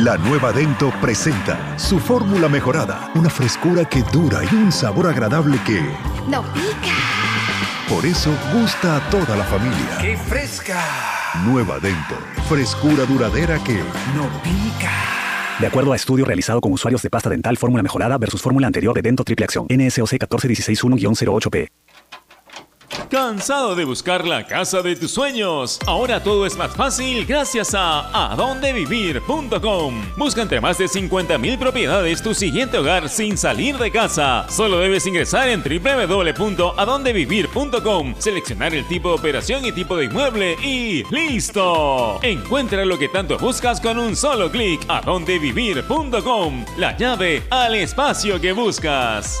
La nueva Dento presenta su fórmula mejorada, una frescura que dura y un sabor agradable que... ¡No pica! Por eso gusta a toda la familia. ¡Qué fresca! Nueva Dento, frescura duradera que... ¡No pica! De acuerdo a estudio realizado con usuarios de pasta dental fórmula mejorada versus fórmula anterior de Dento Triple Acción, NSOC 14161-08P. ¿Cansado de buscar la casa de tus sueños? Ahora todo es más fácil gracias a adondevivir.com. Busca entre más de 50.000 propiedades tu siguiente hogar sin salir de casa. Solo debes ingresar en www.adondevivir.com, seleccionar el tipo de operación y tipo de inmueble y ¡listo! Encuentra lo que tanto buscas con un solo clic. adondevivir.com, la llave al espacio que buscas.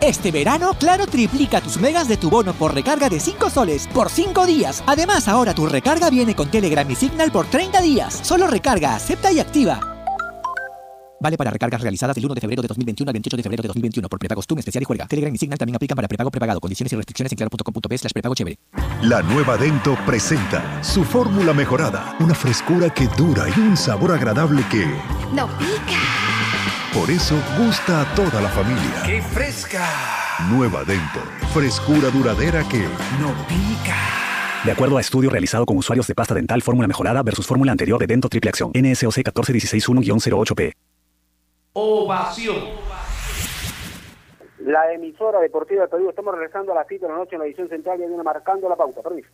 Este verano, Claro triplica tus megas de tu bono por recarga de 5 soles por 5 días. Además, ahora tu recarga viene con Telegram y Signal por 30 días. Solo recarga, acepta y activa. Vale para recargas realizadas del 1 de febrero de 2021 al 28 de febrero de 2021 por prepago Zoom especial y juega. Telegram y Signal también aplican para prepago prepagado. Condiciones y restricciones en claro.com.p slash prepago chévere. La nueva Dento presenta su fórmula mejorada, una frescura que dura y un sabor agradable que... ¡No pica! Por eso gusta a toda la familia. ¡Qué fresca! Nueva Dento. Frescura duradera que... ¡No pica! De acuerdo a estudio realizado con usuarios de pasta dental fórmula mejorada versus fórmula anterior de Dento Triple Acción, NSOC 14161-08P. Ovación. La emisora deportiva de Perú, estamos regresando a las 7 de la noche en la edición central y viene marcando la pauta. Permiso.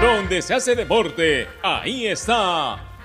Donde se hace deporte, ahí está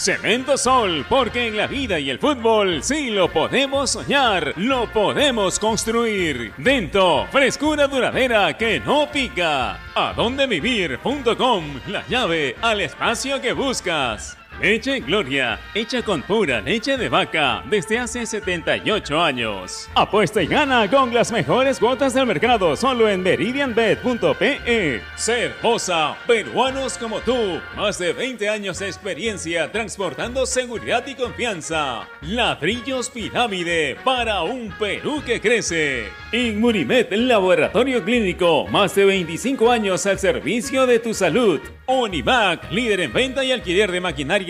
Cemento Sol, porque en la vida y el fútbol sí lo podemos soñar, lo podemos construir. Dento, frescura duradera que no pica. Adondevivir.com, la llave al espacio que buscas. Leche Gloria, hecha con pura leche de vaca desde hace 78 años. Apuesta y gana con las mejores cuotas del mercado solo en meridianbet.pe. Cervosa, peruanos como tú, más de 20 años de experiencia transportando seguridad y confianza. Ladrillos Pirámide para un Perú que crece. Inmunimed, laboratorio clínico, más de 25 años al servicio de tu salud. Univac, líder en venta y alquiler de maquinaria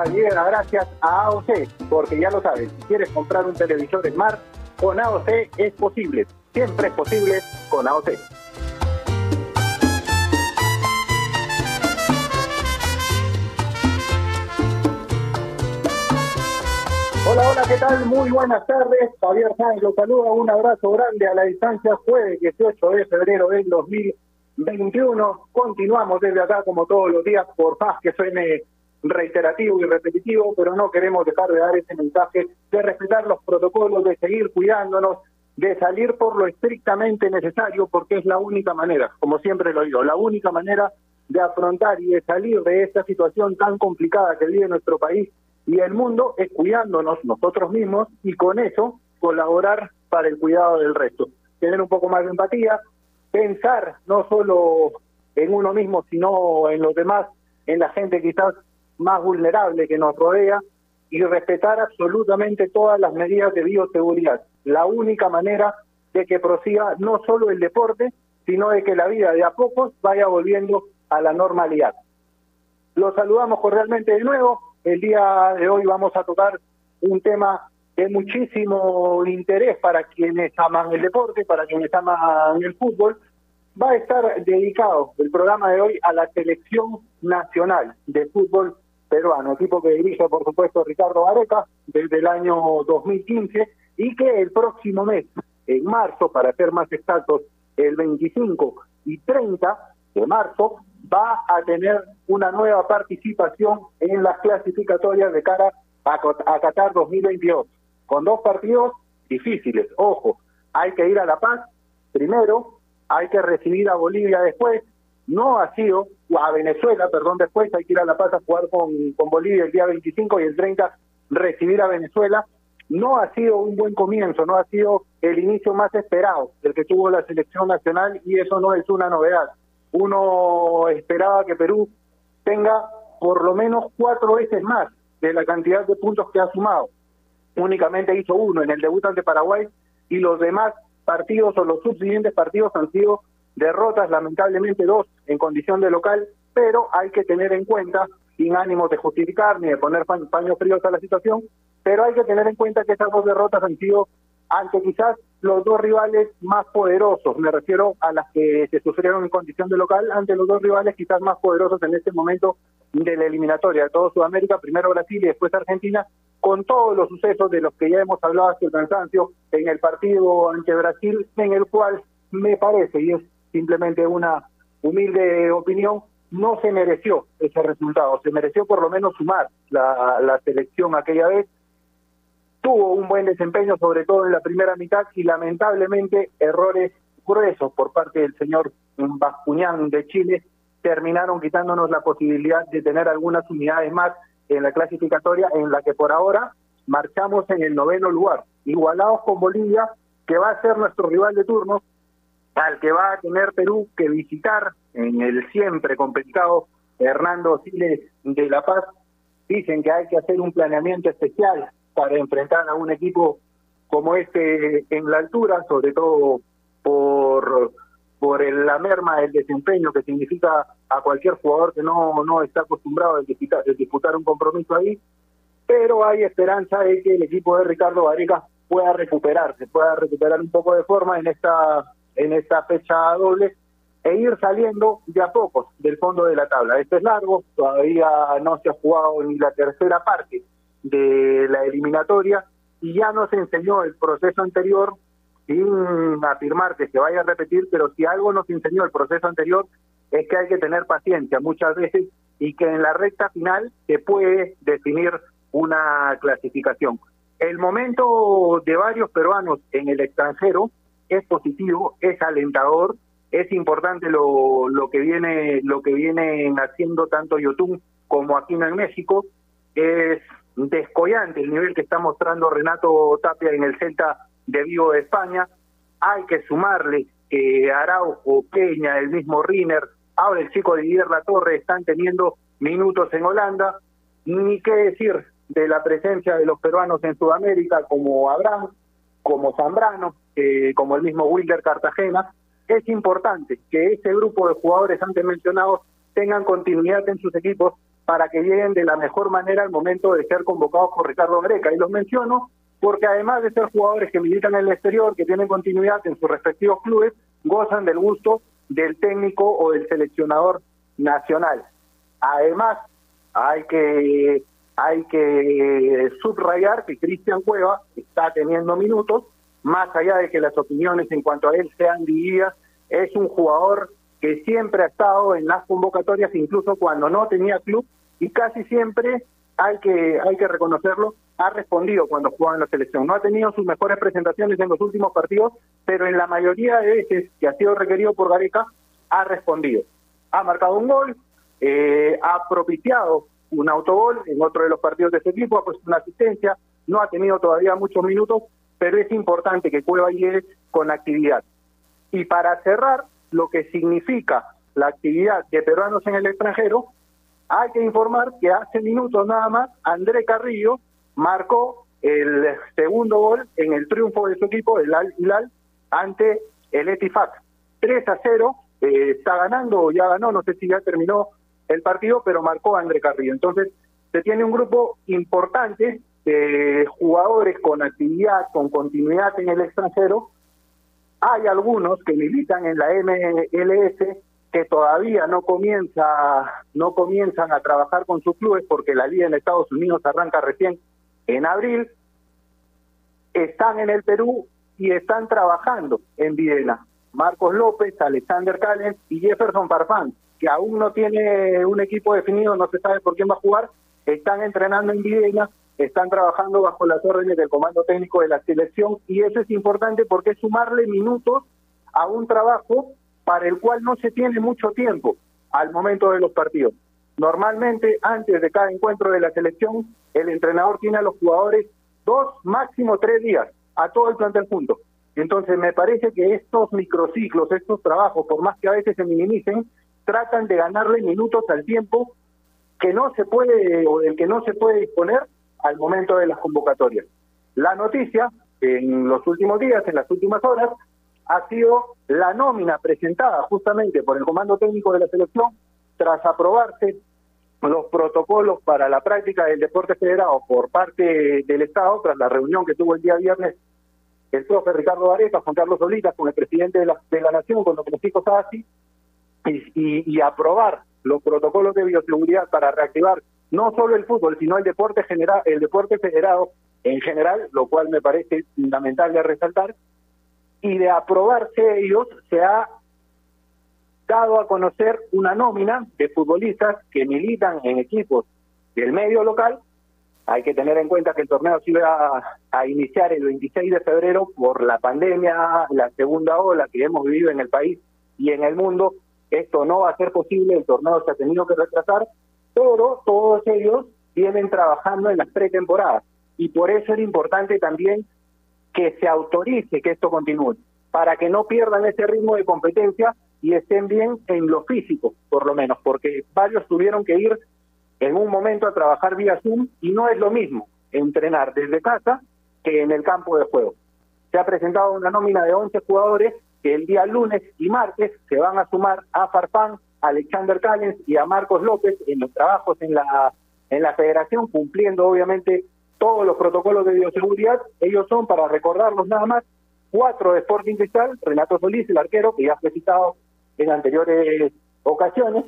Pauta llega gracias a AOC, porque ya lo sabes, si quieres comprar un televisor Smart, con AOC es posible. Siempre es posible con AOC. Hola, hola, ¿qué tal? Muy buenas tardes. Javier Sáenz los saluda. Un abrazo grande a la distancia. Jueves 18 de febrero del 2021. Continuamos desde acá como todos los días, por más que suene reiterativo y repetitivo, pero no queremos dejar de dar ese mensaje de respetar los protocolos, de seguir cuidándonos, de salir por lo estrictamente necesario, porque es la única manera, como siempre lo digo, la única manera de afrontar y de salir de esta situación tan complicada que vive nuestro país y el mundo es cuidándonos nosotros mismos y con eso colaborar para el cuidado del resto. Tener un poco más de empatía, pensar no solo en uno mismo, sino en los demás, en la gente quizás más vulnerable que nos rodea y respetar absolutamente todas las medidas de bioseguridad. La única manera de que prosiga no solo el deporte, sino de que la vida de a pocos vaya volviendo a la normalidad. Los saludamos cordialmente de nuevo. El día de hoy vamos a tocar un tema de muchísimo interés para quienes aman el deporte, para quienes aman el fútbol. Va a estar dedicado el programa de hoy a la selección nacional de fútbol peruano, equipo que dirige, por supuesto, Ricardo Gareca desde el año 2015 y que el próximo mes, en marzo, para ser más exactos, el 25 y 30 de marzo, va a tener una nueva participación en las clasificatorias de cara a, Qatar 2022, con dos partidos difíciles. Ojo, hay que ir a La Paz primero, hay que recibir a Bolivia después, no ha sido, a Venezuela, perdón, después hay que ir a La Paz a jugar con, con Bolivia el día 25 y el 30 recibir a Venezuela. No ha sido un buen comienzo, no ha sido el inicio más esperado del que tuvo la selección nacional y eso no es una novedad. Uno esperaba que Perú tenga por lo menos cuatro veces más de la cantidad de puntos que ha sumado. Únicamente hizo uno en el debut ante Paraguay y los demás partidos o los subsiguientes partidos han sido derrotas, lamentablemente dos en condición de local, pero hay que tener en cuenta, sin ánimo de justificar ni de poner paños fríos a la situación, pero hay que tener en cuenta que esas dos derrotas han sido ante quizás los dos rivales más poderosos, me refiero a las que se sufrieron en condición de local, ante los dos rivales quizás más poderosos en este momento de la eliminatoria. De todo Sudamérica, primero Brasil y después Argentina, con todos los sucesos de los que ya hemos hablado hasta el cansancio en el partido ante Brasil, en el cual me parece, y es simplemente una humilde opinión, no se mereció ese resultado, se mereció por lo menos sumar la, selección aquella vez, tuvo un buen desempeño sobre todo en la primera mitad y lamentablemente errores gruesos por parte del señor Bascuñán de Chile terminaron quitándonos la posibilidad de tener algunas unidades más en la clasificatoria en la que por ahora marchamos en el noveno lugar, igualados con Bolivia, que va a ser nuestro rival de turno, al que va a tener Perú que visitar en el siempre complicado Hernando Siles de La Paz. Dicen que hay que hacer un planeamiento especial para enfrentar a un equipo como este en la altura, sobre todo por por el, la merma del desempeño que significa a cualquier jugador que no, no está acostumbrado a disputar, a disputar un compromiso ahí, pero hay esperanza de que el equipo de Ricardo Gareca pueda recuperarse, pueda recuperar un poco de forma en esta, en esta fecha doble e ir saliendo de a pocos del fondo de la tabla. Este es largo, todavía no se ha jugado ni la tercera parte de la eliminatoria y ya nos enseñó el proceso anterior sin afirmar que se vaya a repetir, pero si algo nos enseñó el proceso anterior es que hay que tener paciencia muchas veces y que en la recta final se puede definir una clasificación. El momento de varios peruanos en el extranjero es positivo, es alentador, es importante lo, lo que viene lo que vienen haciendo tanto Yotun como Aquino en México, es descollante el nivel que está mostrando Renato Tapia en el Celta de Vigo de España. Hay que sumarle que Araujo, Peña, el mismo Riner, ahora el chico de Didier La Torre están teniendo minutos en Holanda. Ni qué decir de la presencia de los peruanos en Sudamérica como Abraham, como Zambrano, eh, como el mismo Wilder Cartagena. Es importante que ese grupo de jugadores antes mencionados tengan continuidad en sus equipos para que lleguen de la mejor manera al momento de ser convocados por Ricardo Greca. Y los menciono porque además de ser jugadores que militan en el exterior, que tienen continuidad en sus respectivos clubes, gozan del gusto del técnico o del seleccionador nacional. Además, hay que hay que subrayar que Cristian Cueva está teniendo minutos, más allá de que las opiniones en cuanto a él sean divididas, es un jugador que siempre ha estado en las convocatorias, incluso cuando no tenía club, y casi siempre hay que hay que reconocerlo, ha respondido cuando jugaba en la selección. No ha tenido sus mejores presentaciones en los últimos partidos, pero en la mayoría de veces que ha sido requerido por Gareca, ha respondido. Ha marcado un gol, eh, ha propiciado un autogol en otro de los partidos de su equipo, ha puesto una asistencia, no ha tenido todavía muchos minutos, pero es importante que Cueva llegue con actividad. Y para cerrar, lo que significa la actividad de peruanos en el extranjero, hay que informar que hace minutos nada más André Carrillo marcó el segundo gol en el triunfo de su equipo, el Al Hilal, ante el Etifak. 3 a 0, eh, está ganando ya ganó, no sé si ya terminó el partido, pero marcó André Carrillo. Entonces, se tiene un grupo importante de jugadores con actividad, con continuidad en el extranjero. Hay algunos que militan en la MLS que todavía no comienza no comienzan a trabajar con sus clubes porque la liga en Estados Unidos arranca recién en abril están en el Perú y están trabajando en Viena Marcos López, Alexander Callens y Jefferson Farfán que aún no tiene un equipo definido, no se sabe por quién va a jugar, están entrenando en Viena, están trabajando bajo las órdenes del comando técnico de la selección y eso es importante porque es sumarle minutos a un trabajo para el cual no se tiene mucho tiempo al momento de los partidos. Normalmente, antes de cada encuentro de la selección, el entrenador tiene a los jugadores dos, máximo tres días, a todo el plantel junto. Entonces, me parece que estos microciclos, estos trabajos, por más que a veces se minimicen, tratan de ganarle minutos al tiempo que no se puede o del que no se puede disponer al momento de las convocatorias. La noticia en los últimos días, en las últimas horas, ha sido la nómina presentada justamente por el Comando Técnico de la Selección tras aprobarse los protocolos para la práctica del deporte federado por parte del Estado, tras la reunión que tuvo el día viernes el profe Ricardo Arepa, Juan Carlos Solitas, con el presidente de la, de la Nación, con los Francisco Sassi, y, y, aprobar los protocolos de bioseguridad para reactivar no solo el fútbol, sino el deporte general, el deporte federado en general, lo cual me parece fundamental de resaltar, y de aprobarse ellos se ha dado a conocer una nómina de futbolistas que militan en equipos del medio local Hay que tener en cuenta que el torneo se iba a, a, iniciar el 26 de febrero por la pandemia, la segunda ola que hemos vivido en el país y en el mundo. Esto no va a ser posible, el torneo se ha tenido que retrasar, pero todos ellos vienen trabajando en las pretemporadas y por eso era importante también que se autorice que esto continúe, para que no pierdan ese ritmo de competencia y estén bien en lo físico, por lo menos, porque varios tuvieron que ir en un momento a trabajar vía Zoom y no es lo mismo entrenar desde casa que en el campo de juego. Se ha presentado una nómina de 11 jugadores que el día lunes y martes se van a sumar a Farfán, Alexander Callens y a Marcos López en los trabajos en la, en la federación, cumpliendo obviamente todos los protocolos de bioseguridad. Ellos son, para recordarlos nada más, cuatro de Sporting Cristal, Renato Solís, el arquero, que ya fue citado en anteriores ocasiones,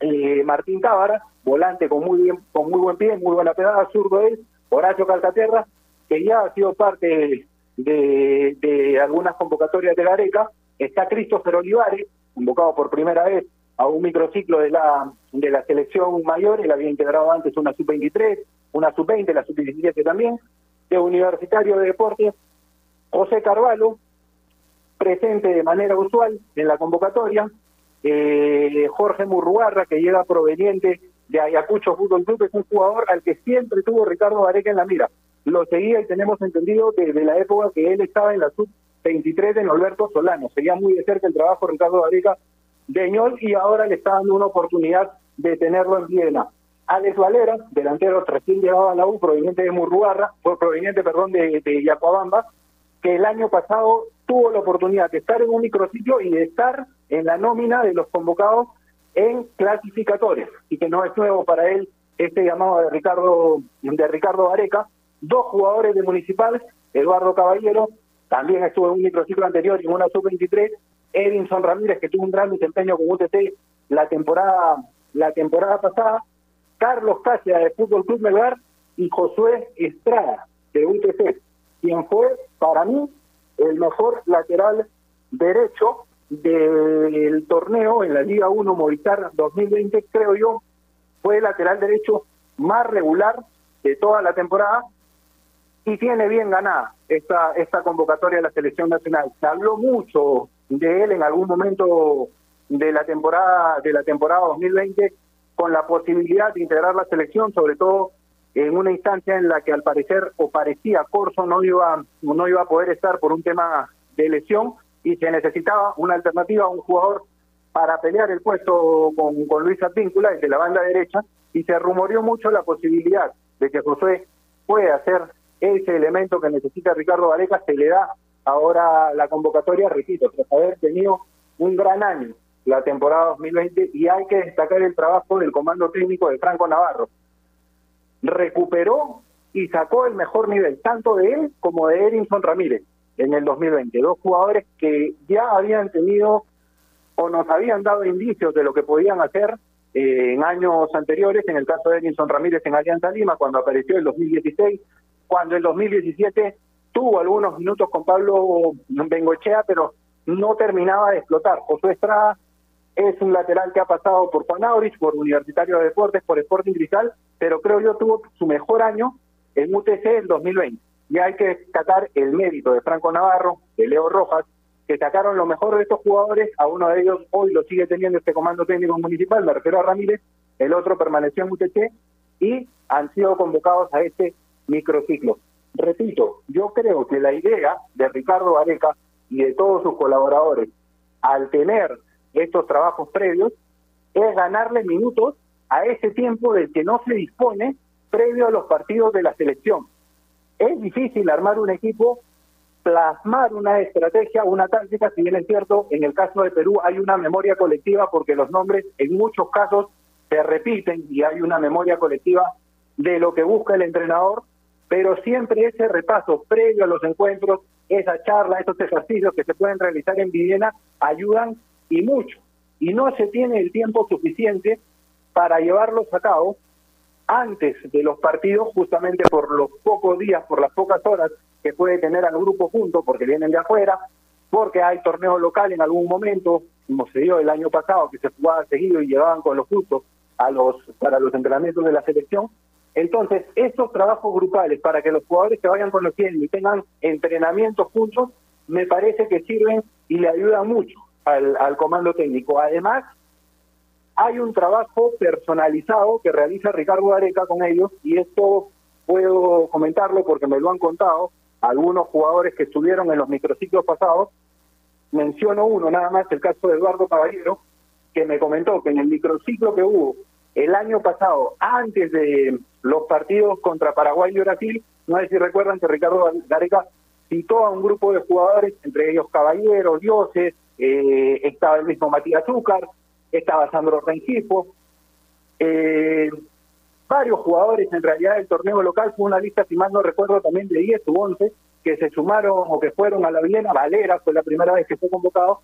eh, Martín Cámara, volante con muy bien, con muy buen pie, muy buena pegada, zurdo él, Horacio Calcaterra, que ya ha sido parte de, algunas convocatorias de Gareca, está Christopher Olivares, convocado por primera vez a un microciclo de la de la selección mayor, él había integrado antes una sub-23, una sub-20, la sub-17 también, de Universitario de Deportes, José Carvalho, presente de manera usual en la convocatoria, eh, Jorge Murrugarra, que llega proveniente de Ayacucho Fútbol Club, es un jugador al que siempre tuvo Ricardo Vareca en la mira. Lo seguía y tenemos entendido desde la época que él estaba en la sub-23 de Norberto Solano. Seguía muy de cerca el trabajo de Ricardo Vareca de Ñol y ahora le está dando una oportunidad de tenerlo en Viena. Alex Valera, delantero recién llegado a la U, proveniente de Murrugarra, proveniente, perdón, de, de que el año pasado tuvo la oportunidad de estar en un micrositio y de estar en la nómina de los convocados en clasificatorias y que no es nuevo para él este llamado de Ricardo de Ricardo Areca, dos jugadores de Municipal, Eduardo Caballero, también estuvo en un microciclo anterior y en una sub-23, Edinson Ramírez que tuvo un gran desempeño con UTC la temporada la temporada pasada, Carlos Casia de Fútbol Club Melgar y Josué Estrada de UTC, quien fue para mí el mejor lateral derecho del torneo en la Liga 1 Movistar 2020, creo yo, fue el lateral derecho más regular de toda la temporada y tiene bien ganada esta, esta convocatoria de la selección nacional. Se habló mucho de él en algún momento de la temporada de la temporada 2020 con la posibilidad de integrar la selección, sobre todo en una instancia en la que al parecer o parecía Corso no iba no iba a poder estar por un tema de lesión y se necesitaba una alternativa, un jugador para pelear el puesto con, con Luis Advíncula desde la banda derecha y se rumoreó mucho la posibilidad de que José pueda ser ese elemento que necesita Ricardo Vareca, se le da ahora la convocatoria, repito, tras haber tenido un gran año la temporada 2020 y hay que destacar el trabajo del comando técnico de Franco Navarro. Recuperó y sacó el mejor nivel, tanto de él como de Erinson Ramírez en el 2020. Dos jugadores que ya habían tenido o nos habían dado indicios de lo que podían hacer eh, en años anteriores, en el caso de Erinson Ramírez en Alianza Lima, cuando apareció en el 2016, cuando en 2017 tuvo algunos minutos con Pablo Bengochea, pero no terminaba de explotar. Josué Estrada es un lateral que ha pasado por Juan Aurich, por Universitario de Deportes, por Sporting Cristal, pero creo yo tuvo su mejor año en UTC en 2020. Y hay que destacar el mérito de Franco Navarro, de Leo Rojas, que sacaron lo mejor de estos jugadores, a uno de ellos hoy lo sigue teniendo este comando técnico municipal, me refiero a Ramírez, el otro permaneció en UTC y han sido convocados a este microciclo. Repito, yo creo que la idea de Ricardo Areca y de todos sus colaboradores, al tener estos trabajos previos es ganarle minutos a ese tiempo del que no se dispone previo a los partidos de la selección. Es difícil armar un equipo, plasmar una estrategia, una táctica, si bien es cierto, en el caso de Perú hay una memoria colectiva porque los nombres en muchos casos se repiten y hay una memoria colectiva de lo que busca el entrenador, pero siempre ese repaso previo a los encuentros, esa charla, esos ejercicios que se pueden realizar en Viena ayudan y mucho. Y no se tiene el tiempo suficiente para llevarlos a cabo antes de los partidos, justamente por los pocos días, por las pocas horas que puede tener al grupo junto, porque vienen de afuera, porque hay torneo local en algún momento, como se dio el año pasado, que se jugaba seguido y llevaban con los justos a los, para los entrenamientos de la selección. Entonces, estos trabajos grupales para que los jugadores se vayan conociendo y tengan entrenamientos juntos, me parece que sirven y le ayudan mucho al, al comando técnico. Además, hay un trabajo personalizado que realiza Ricardo Areca con ellos y esto puedo comentarlo porque me lo han contado algunos jugadores que estuvieron en los microciclos pasados. Menciono uno nada más, el caso de Eduardo Caballero, que me comentó que en el microciclo que hubo el año pasado, antes de los partidos contra Paraguay y Brasil, no sé si recuerdan que Ricardo Gareca citó a un grupo de jugadores, entre ellos Caballeros, Dioses, eh, estaba el mismo Matías Zúcar, estaba Sandro Rengifo, eh, varios jugadores en realidad del torneo local, fue una lista, si mal no recuerdo, también de 10 u 11, que se sumaron o que fueron a la Vilena, Valera fue la primera vez que fue convocado,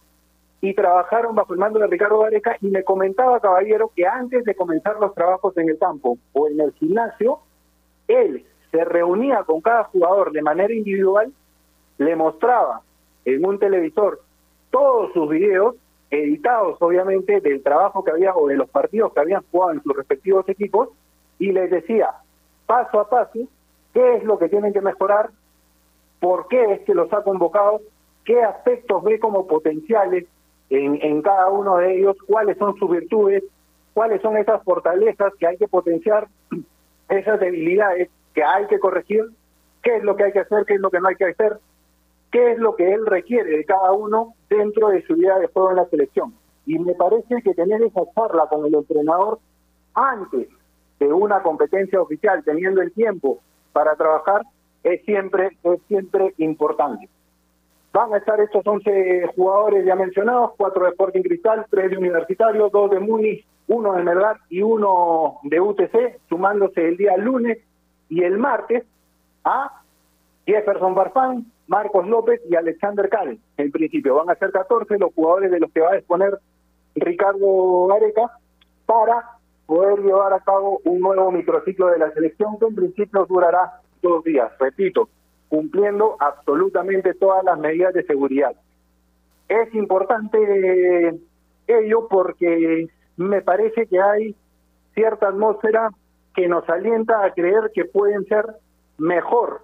y trabajaron bajo el mando de Ricardo Gareca y me comentaba Caballero que antes de comenzar los trabajos en el campo o en el gimnasio, él se reunía con cada jugador de manera individual, le mostraba en un televisor todos sus videos, editados obviamente del trabajo que había o de los partidos que habían jugado en sus respectivos equipos, y les decía paso a paso qué es lo que tienen que mejorar, por qué es que los ha convocado, qué aspectos ve como potenciales en, cada uno de ellos, cuáles son sus virtudes, cuáles son esas fortalezas que hay que potenciar, esas debilidades que hay que corregir, qué es lo que hay que hacer, qué es lo que no hay que hacer, qué es lo que él requiere de cada uno dentro de su vida de juego en la selección. Y me parece que tener esa charla con el entrenador antes de una competencia oficial, teniendo el tiempo para trabajar, es siempre, es siempre importante. Van a estar estos 11 jugadores ya mencionados, cuatro de Sporting Cristal, tres de Universitario, dos de Múnich, uno de Melgar y uno de UTC, sumándose el día lunes y el martes a Jefferson Barfán, Marcos López y Alexander Cal. En principio van a ser 14 los jugadores de los que va a exponer Ricardo Gareca para poder llevar a cabo un nuevo microciclo de la selección que en principio durará dos días, repito, cumpliendo absolutamente todas las medidas de seguridad. Es importante ello porque me parece que hay cierta atmósfera que nos alienta a creer que pueden ser mejor,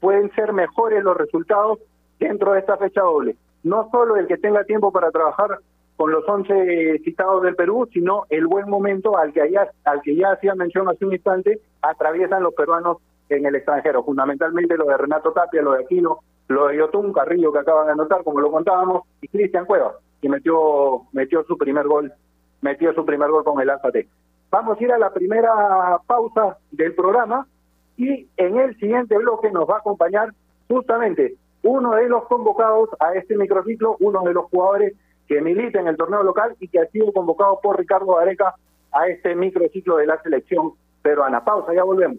pueden ser mejores los resultados dentro de esta fecha doble. No solo el que tenga tiempo para trabajar con los 11 citados del Perú, sino el buen momento al que, ya, al que ya hacía mención hace un instante, atraviesan los peruanos en el extranjero, fundamentalmente lo de Renato Tapia, lo de Aquino, lo de Yotun Carrillo que acaban de anotar, como lo contábamos, y Cristian Cuevas, que metió, metió su primer gol, metió su primer gol con el Alzate. Vamos a ir a la primera pausa del programa y en el siguiente bloque nos va a acompañar justamente uno de los convocados a este microciclo, uno de los jugadores que milita en el torneo local y que ha sido convocado por Ricardo Areca a este microciclo de la selección peruana. Pausa, ya volvemos.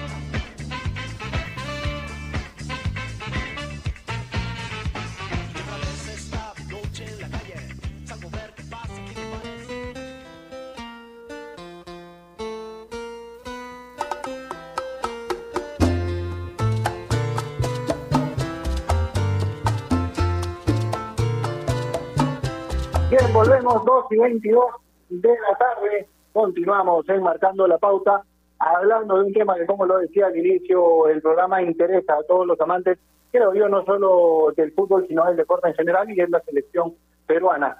Volvemos 2 y 22 de la tarde. Continuamos enmarcando la pauta, hablando de un tema que, como lo decía al inicio, el programa interesa a todos los amantes creo yo, no solo del fútbol, sino del deporte en general y es la selección peruana,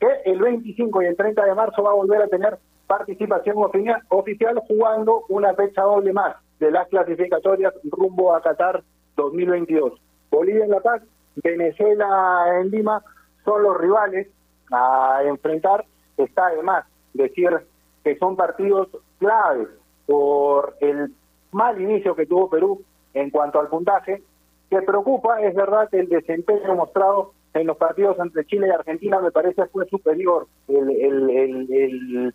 que el 25 y el 30 de marzo va a volver a tener participación ofi- oficial jugando una fecha doble más de las clasificatorias rumbo a Qatar 2022. Bolivia en La Paz, Venezuela en Lima son los rivales a enfrentar. Está además decir que son partidos claves por el mal inicio que tuvo Perú en cuanto al puntaje, que preocupa, es verdad el desempeño mostrado en los partidos entre Chile y Argentina me parece fue superior el, el, el, el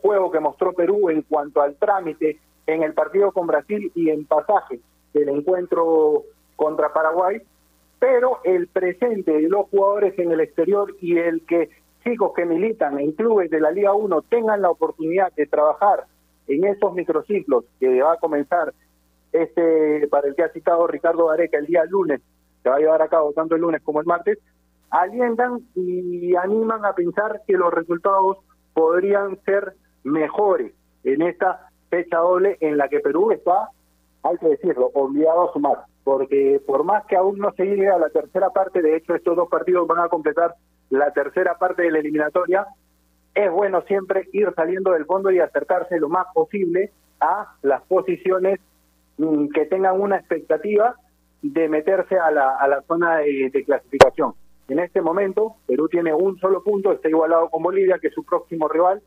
juego que mostró Perú en cuanto al trámite en el partido con Brasil y en pasaje del encuentro contra Paraguay, pero el presente de los jugadores en el exterior y el que chicos que militan en clubes de la Liga 1 tengan la oportunidad de trabajar en esos microciclos que va a comenzar este para el que ha citado Ricardo Gareca el día lunes, que va a llevar a cabo tanto el lunes como el martes, alientan y animan a pensar que los resultados podrían ser mejores en esta fecha doble en la que Perú está, hay que decirlo, obligado a sumar, porque por más que aún no se llegue a la tercera parte, de hecho estos dos partidos van a completar la tercera parte de la eliminatoria, es bueno siempre ir saliendo del fondo y acercarse lo más posible a las posiciones mm, que tengan una expectativa de meterse a la, a la zona de, de clasificación. En este momento, Perú tiene un solo punto, está igualado con Bolivia, que es su próximo rival.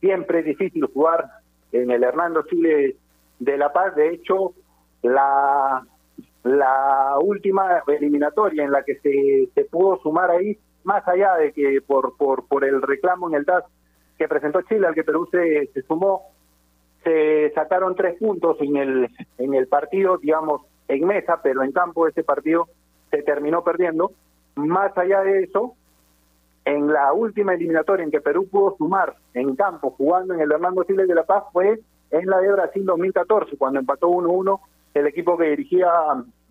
Siempre es difícil jugar en el Hernando Chile de La Paz. De hecho, la, la última eliminatoria en la que se, pudo sumar ahí, más allá de que por, por, por el reclamo en el TAS que presentó Chile, al que Perú se, se sumó, se sacaron tres puntos en el, en el partido, digamos, en mesa, pero en campo ese partido se terminó perdiendo. Más allá de eso, en la última eliminatoria en que Perú pudo sumar en campo jugando en el Hernando Chile de La Paz fue en la de Brasil 2014, cuando empató 1-1 el equipo que dirigía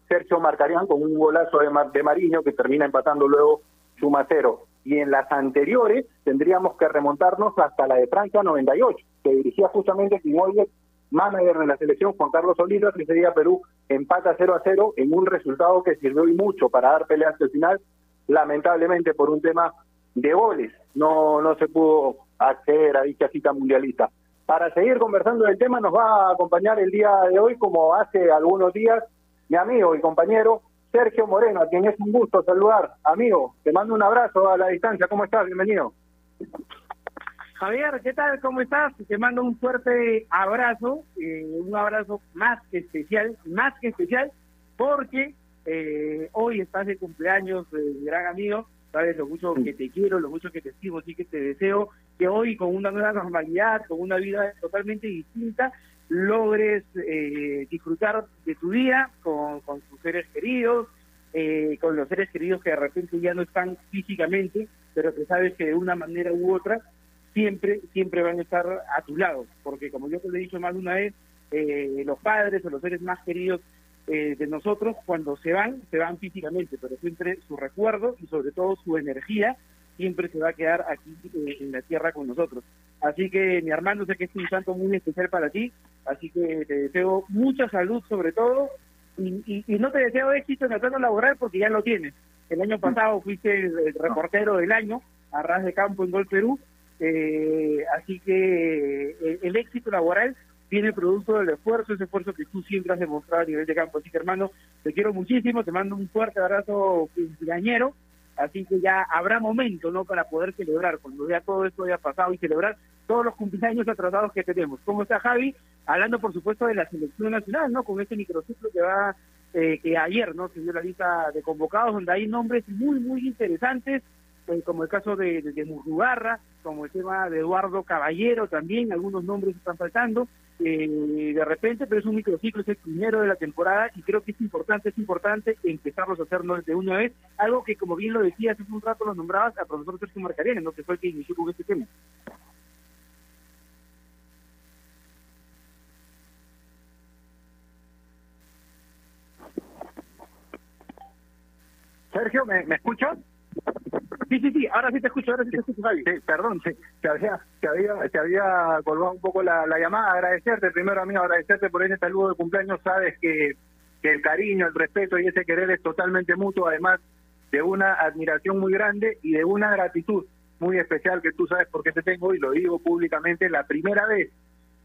Sergio Marcarián con un golazo de, de Mariño que termina empatando luego suma cero. Y en las anteriores tendríamos que remontarnos hasta la de Francia 98, que dirigía justamente Timoyer, manager de la selección Juan Carlos Oliva, que ese día Perú empata 0 a 0 en un resultado que sirvió y mucho para dar pelea hasta el final, lamentablemente por un tema de goles, no, no se pudo acceder a dicha cita mundialista. Para seguir conversando del tema nos va a acompañar el día de hoy, como hace algunos días, mi amigo y compañero Sergio Moreno, a quien es un gusto saludar. Amigo, te mando un abrazo a la distancia. ¿Cómo estás? Bienvenido. Javier, ¿qué tal? ¿Cómo estás? Te mando un fuerte abrazo, eh, un abrazo más que especial, más que especial, porque eh, hoy estás de cumpleaños, eh, gran amigo, sabes lo mucho que te quiero, lo mucho que te estimo, así que te deseo que hoy con una nueva normalidad, con una vida totalmente distinta, logres eh, disfrutar de tu día con, con tus seres queridos, eh, con los seres queridos que de repente ya no están físicamente, pero que sabes que de una manera u otra siempre, siempre van a estar a tu lado, porque como yo te lo he dicho más de una vez, eh, los padres o los seres más queridos eh, de nosotros, cuando se van, se van físicamente, pero siempre su recuerdo y sobre todo su energía siempre se va a quedar aquí eh, en la tierra con nosotros. Así que mi hermano, sé que es un santo muy especial para ti, así que te deseo mucha salud sobre todo y, y, y no te deseo éxito en el plano laboral porque ya lo tienes. El año pasado fuiste el, el reportero del año a ras de campo en Gol Perú, eh, así que eh, el éxito laboral viene producto del esfuerzo, ese esfuerzo que tú siempre has demostrado a nivel de campo. Así que hermano, te quiero muchísimo, te mando un fuerte abrazo quinceañero, así que ya habrá momento, ¿no?, para poder celebrar, cuando ya todo esto haya pasado y celebrar todos los cumpleaños atrasados que tenemos. ¿Cómo está Javi? Hablando, por supuesto, de la selección nacional, ¿no?, con este microciclo que va, eh, que ayer, ¿no?, se dio la lista de convocados, donde hay nombres muy, muy interesantes, eh, como el caso de, de, de Murrugarra, como el tema de Eduardo Caballero también, algunos nombres están faltando, eh, de repente, pero es un microciclo, es el primero de la temporada y creo que es importante, es importante empezarlos a hacerlo de una vez, algo que como bien lo decías hace un rato, lo nombrabas al profesor Sergio Marcarian, ¿no? que fue el que inició con este tema. Sergio, ¿me, me escuchas? Sí, sí, sí, ahora sí te escucho, ahora sí te escucho, Javi. Sí, perdón, sí, te había, te había, te había colgado un poco la, la llamada, agradecerte primero, amigo, agradecerte por ese saludo de cumpleaños, sabes que que el cariño, el respeto y ese querer es totalmente mutuo, además de una admiración muy grande y de una gratitud muy especial que tú sabes por qué te tengo y lo digo públicamente, la primera vez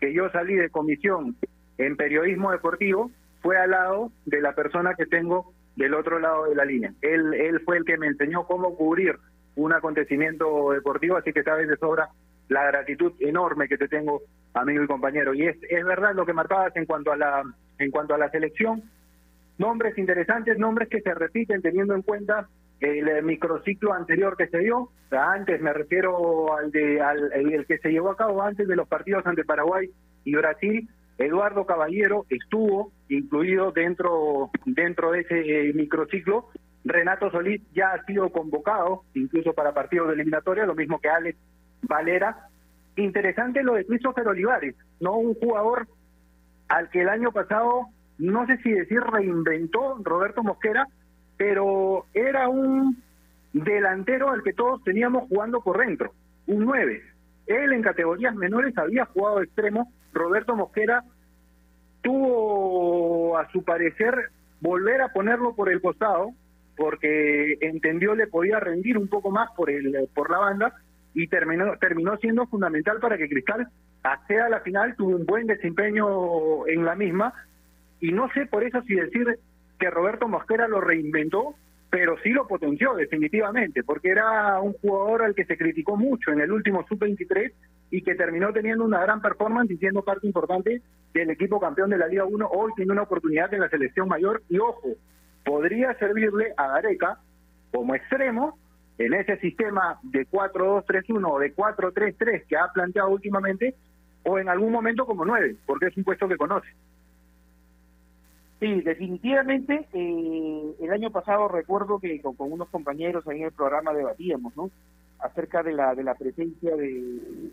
que yo salí de comisión en periodismo deportivo fue al lado de la persona que tengo del otro lado de la línea. Él, él fue el que me enseñó cómo cubrir un acontecimiento deportivo, así que sabes de sobra la gratitud enorme que te tengo, amigo y compañero. Y es, es verdad lo que marcabas en cuanto a la en cuanto a la selección, nombres interesantes, nombres que se repiten teniendo en cuenta el microciclo anterior que se dio, antes me refiero al de al el que se llevó a cabo antes de los partidos ante Paraguay y Brasil, Eduardo Caballero estuvo incluido dentro dentro de ese eh, microciclo. Renato Solís ya ha sido convocado incluso para partidos de eliminatoria, lo mismo que Alex Valera. Interesante lo de Christopher Olivares, no un jugador al que el año pasado no sé si decir reinventó Roberto Mosquera, pero era un delantero al que todos teníamos jugando por dentro, un 9. Él en categorías menores había jugado extremo, Roberto Mosquera tuvo a su parecer volver a ponerlo por el costado porque entendió le podía rendir un poco más por el por la banda y terminó terminó siendo fundamental para que Cristal acceda a la final, tuvo un buen desempeño en la misma y no sé por eso si decir que Roberto Mosquera lo reinventó, pero sí lo potenció definitivamente, porque era un jugador al que se criticó mucho en el último sub-23 y que terminó teniendo una gran performance y siendo parte importante del equipo campeón de la Liga 1. Hoy tiene una oportunidad en la selección mayor y ojo, podría servirle a Gareca como extremo en ese sistema de 4-2-3-1 o de 4-3-3 que ha planteado últimamente o en algún momento como 9, porque es un puesto que conoce. Sí, definitivamente. Eh, el año pasado recuerdo que con, unos compañeros ahí en el programa debatíamos, ¿no? Acerca de la de la presencia de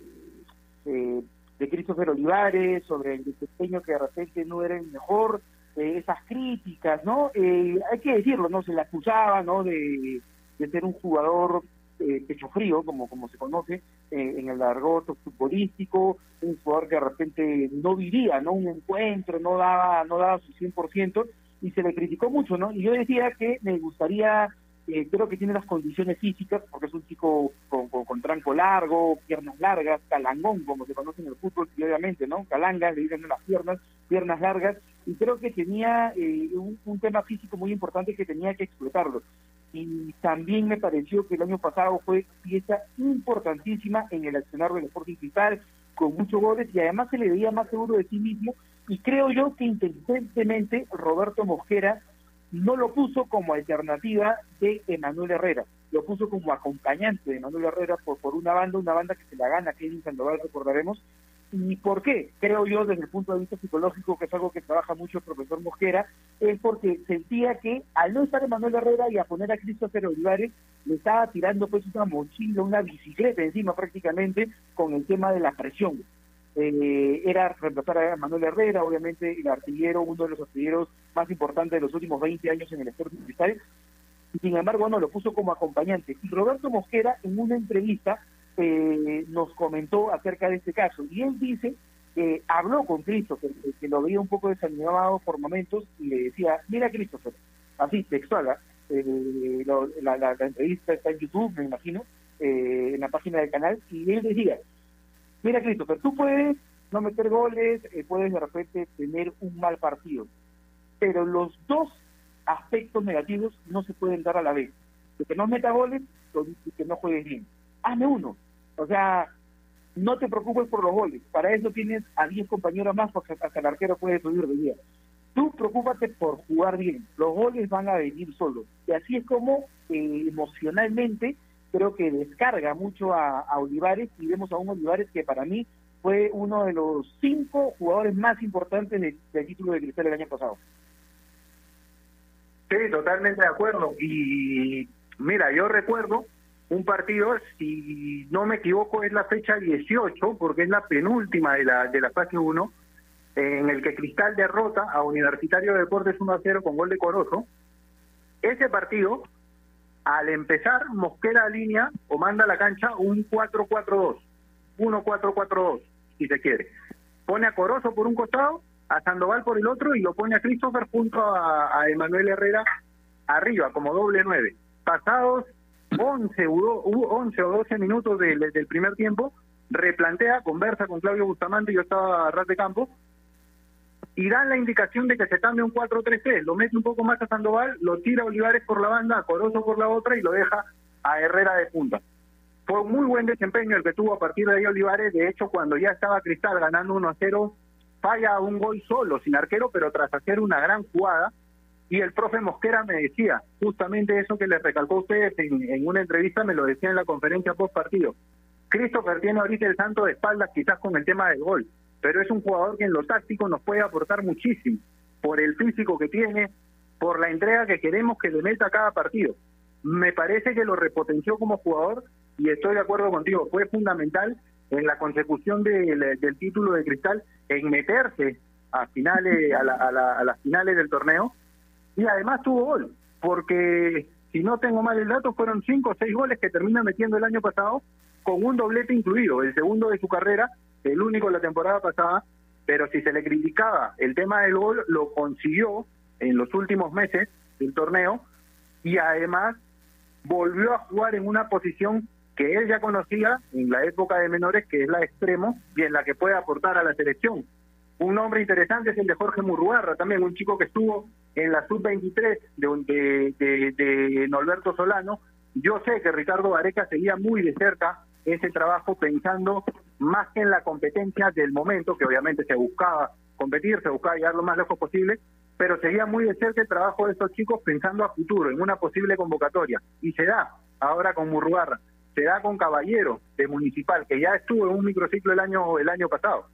de, Christopher Olivares, sobre el desempeño que de repente no era el mejor, eh, esas críticas, ¿no? Eh, hay que decirlo, ¿no? Se le acusaba, ¿no? De, de ser un jugador eh, pecho frío, como, como se conoce eh, en el argot futbolístico, un jugador que de repente no vivía, ¿no? Un encuentro, no daba, no daba su 100%, y se le criticó mucho, ¿no? Y yo decía que me gustaría, eh, creo que tiene las condiciones físicas, porque es un chico con, con, tranco largo, piernas largas, calangón, como se conoce en el fútbol, obviamente, ¿no? Calangas, le dicen las piernas, piernas largas, y creo que tenía un, un tema físico muy importante que tenía que explotarlo. Y también me pareció que el año pasado fue pieza importantísima en el accionar del Sporting Cristal, con muchos goles y además se le veía más seguro de sí mismo. Y creo yo que inteligentemente Roberto Mosquera no lo puso como alternativa de Emanuel Herrera, lo puso como acompañante de Emanuel Herrera por, por una banda, una banda que se la gana Kevin Sandoval, recordaremos, ¿Y por qué? Creo yo, desde el punto de vista psicológico, que es algo que trabaja mucho el profesor Mosquera, es porque sentía que al no estar Manuel Herrera y a poner a Christopher Olivares, le estaba tirando pues una mochila, una bicicleta encima prácticamente con el tema de la presión. Eh, era reemplazar a Manuel Herrera, obviamente el artillero, uno de los artilleros más importantes de los últimos 20 años en el Sporting Cristal. Sin embargo, no, lo puso como acompañante. Y Roberto Mosquera, en una entrevista, eh, nos comentó acerca de este caso. Y él dice que habló con Christopher, que, lo veía un poco desanimado por momentos, y le decía, mira Christopher, así textual, ¿ah? eh, la, entrevista está en YouTube, me imagino, eh, en la página del canal, y él decía, mira Christopher, tú puedes no meter goles, eh, puedes de repente tener un mal partido, pero los dos aspectos negativos no se pueden dar a la vez. Que no meta goles y que no juegues bien hazme uno. O sea, no te preocupes por los goles. Para eso tienes a 10 compañeros más porque hasta el arquero puede subir de día. Tú preocúpate por jugar bien. Los goles van a venir solos. Y así es como eh, emocionalmente creo que descarga mucho a, Olivares y vemos a un Olivares que para mí fue uno de los cinco jugadores más importantes del título de Cristal el año pasado. Sí, totalmente de acuerdo. Y mira, yo recuerdo un partido, si no me equivoco, es la fecha 18, porque es la penúltima de la, de la fase 1, en el que Cristal derrota a Universitario de Deportes 1 a 0 con gol de Corozo. Ese partido, al empezar, Mosquera línea o manda a la cancha un 4-4-2, 1-4-4-2, si se quiere. Pone a Corozo por un costado a Sandoval por el otro y lo pone a Christopher junto a, a Emanuel Herrera arriba, como doble nueve. Pasados 11, u- u- 11 o 12 minutos del, del primer tiempo, replantea, conversa con Claudio Bustamante, yo estaba a ras de campo, y dan la indicación de que se cambie un 4-3-3. Lo mete un poco más a Sandoval, lo tira Olivares por la banda, a Corozo por la otra y lo deja a Herrera de punta. Fue un muy buen desempeño el que tuvo a partir de ahí Olivares. De hecho, cuando ya estaba Cristal ganando 1-0, falla un gol solo, sin arquero, pero tras hacer una gran jugada. Y el profe Mosquera me decía, justamente eso que les recalcó a ustedes en, en una entrevista, me lo decía en la conferencia post partido. Christopher tiene ahorita el santo de espaldas quizás con el tema del gol, pero es un jugador que en lo táctico nos puede aportar muchísimo, por el físico que tiene, por la entrega que queremos que le meta a cada partido. Me parece que lo repotenció como jugador y estoy de acuerdo contigo, fue fundamental en la consecución del, título de Cristal, en meterse a finales, a, la- a la- a las finales del torneo y además tuvo gol, porque si no tengo mal el dato, fueron cinco o seis goles que termina metiendo el año pasado con un doblete incluido, el segundo de su carrera, el único la temporada pasada, pero si se le criticaba el tema del gol, lo consiguió en los últimos meses del torneo y además volvió a jugar en una posición que él ya conocía en la época de menores, que es la extremo y en la que puede aportar a la selección. Un nombre interesante es el de Jorge Murrugarra, también un chico que estuvo en la sub-23 de, de, de, de Norberto Solano. Yo sé que Ricardo Vareca seguía muy de cerca ese trabajo pensando más que en la competencia del momento, que obviamente se buscaba competir, se buscaba llegar lo más lejos posible, pero seguía muy de cerca el trabajo de estos chicos pensando a futuro, en una posible convocatoria. Y se da ahora con Murrugarra, se da con Caballero de Municipal, que ya estuvo en un microciclo el año, el año pasado.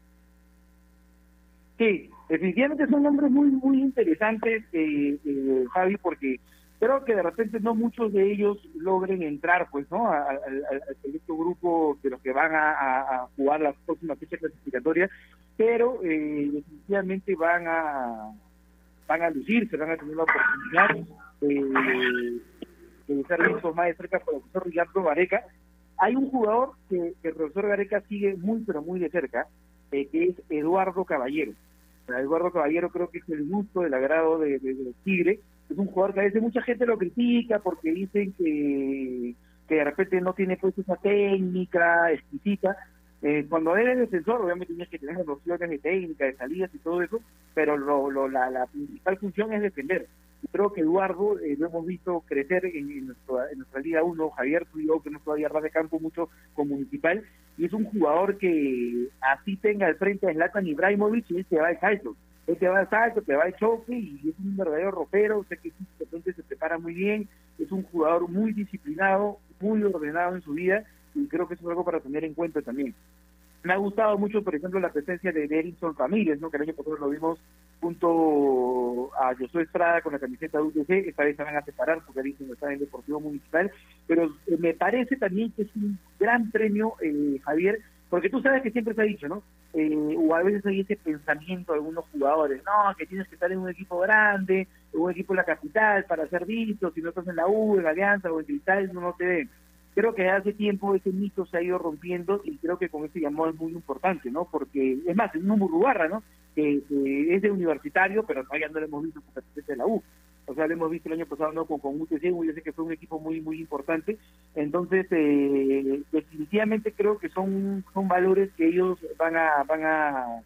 Sí, definitivamente son nombres muy muy interesantes, eh, eh, Javi, porque creo que de repente no muchos de ellos logren entrar, pues, ¿no? Al, al- al grupo de los que van a, jugar las próximas fechas clasificatorias, pero eh, definitivamente van a van a lucirse, van a tener la oportunidad de, de ser más de cerca por el profesor Ricardo Vareca. Hay un jugador que, que el profesor Vareca sigue muy, pero muy de cerca, eh, que es Eduardo Caballero. Eduardo Caballero creo que es el gusto, del agrado de, de, de los Tigres. Es un jugador que a veces mucha gente lo critica porque dicen que, que de repente no tiene pues esa técnica exquisita. Eh, cuando eres defensor, obviamente tienes que tener nociones de técnica, de salidas y todo eso, pero lo, lo- la, la principal función es defender. Y creo que Eduardo eh, lo hemos visto crecer en, nuestra, Liga 1, Javier, tú y yo, que no todavía de campo mucho con Municipal, y es un jugador que así tenga al frente a Zlatan Ibrahimovic y te va al salto. Él te va al salto, te va al choque y es un verdadero ropero, sé que de se prepara muy bien, es un jugador muy disciplinado, muy ordenado en su vida y creo que eso es algo para tener en cuenta también. Me ha gustado mucho, por ejemplo, la presencia de Erinson Ramírez, ¿no? que el año pasado lo vimos junto a Josué Estrada con la camiseta de UTC, esta vez se van a separar porque Erinson está en el Deportivo Municipal, pero eh, me parece también que es un gran premio, eh, Javier, porque tú sabes que siempre se ha dicho, ¿no? Eh, o a veces hay ese pensamiento de algunos jugadores, no, que tienes que estar en un equipo grande, en un equipo en la capital para ser visto, si no estás en la U, en la Alianza o en Cristal, no, no te ven creo que hace tiempo ese mito se ha ido rompiendo y creo que con este llamado es muy importante, ¿no? Porque, es más, es un Murrugarra, ¿no? Que, es de universitario, pero todavía no lo hemos visto con presidente de la U. O sea, lo hemos visto el año pasado ¿no? con, con UTC, yo sé que fue un equipo muy, muy importante. Entonces, eh, definitivamente creo que son, son valores que ellos van a, van a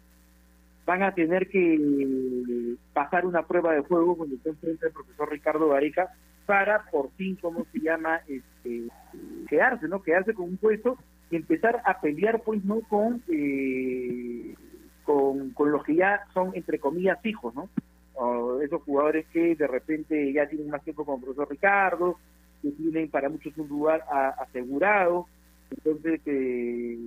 van a tener que pasar una prueba de juego cuando esté enfrente al profesor Ricardo Vareca para por fin, ¿cómo se llama? Este, quedarse, ¿no? Quedarse con un puesto y empezar a pelear, pues, ¿no? Con, eh, con, con los que ya son, entre comillas, fijos, ¿no? O esos jugadores que de repente ya tienen más tiempo con el profesor Ricardo, que tienen para muchos un lugar asegurado. Entonces, eh,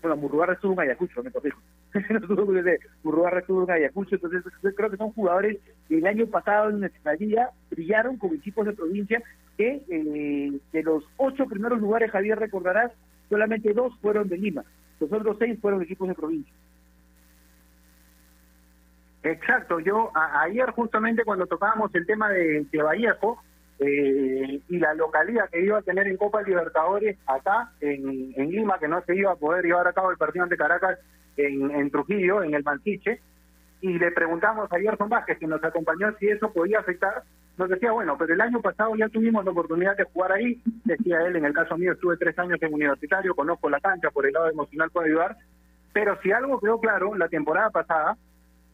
bueno, Murrugarra estuvo en Ayacucho, me corrijo. Murrugarra estuvo en Ayacucho, entonces creo que son jugadores que el año pasado en nuestra liga brillaron con equipos de provincia que eh, de los ocho primeros lugares, Javier, recordarás, solamente dos fueron de Lima, los otros seis fueron equipos de provincia. Exacto, yo a- ayer justamente cuando tocábamos el tema de, Vallejo eh, y la localidad que iba a tener en Copa Libertadores acá en, Lima, que no se iba a poder llevar a cabo el partido ante Caracas en, Trujillo, en el Manchiche, y le preguntamos a Gerson Vázquez, que nos acompañó, si eso podía afectar. Nos decía, bueno, pero el año pasado ya tuvimos la oportunidad de jugar ahí. Decía él, en el caso mío, estuve tres años en universitario, conozco la cancha, por el lado emocional puedo ayudar. Pero si algo quedó claro la temporada pasada,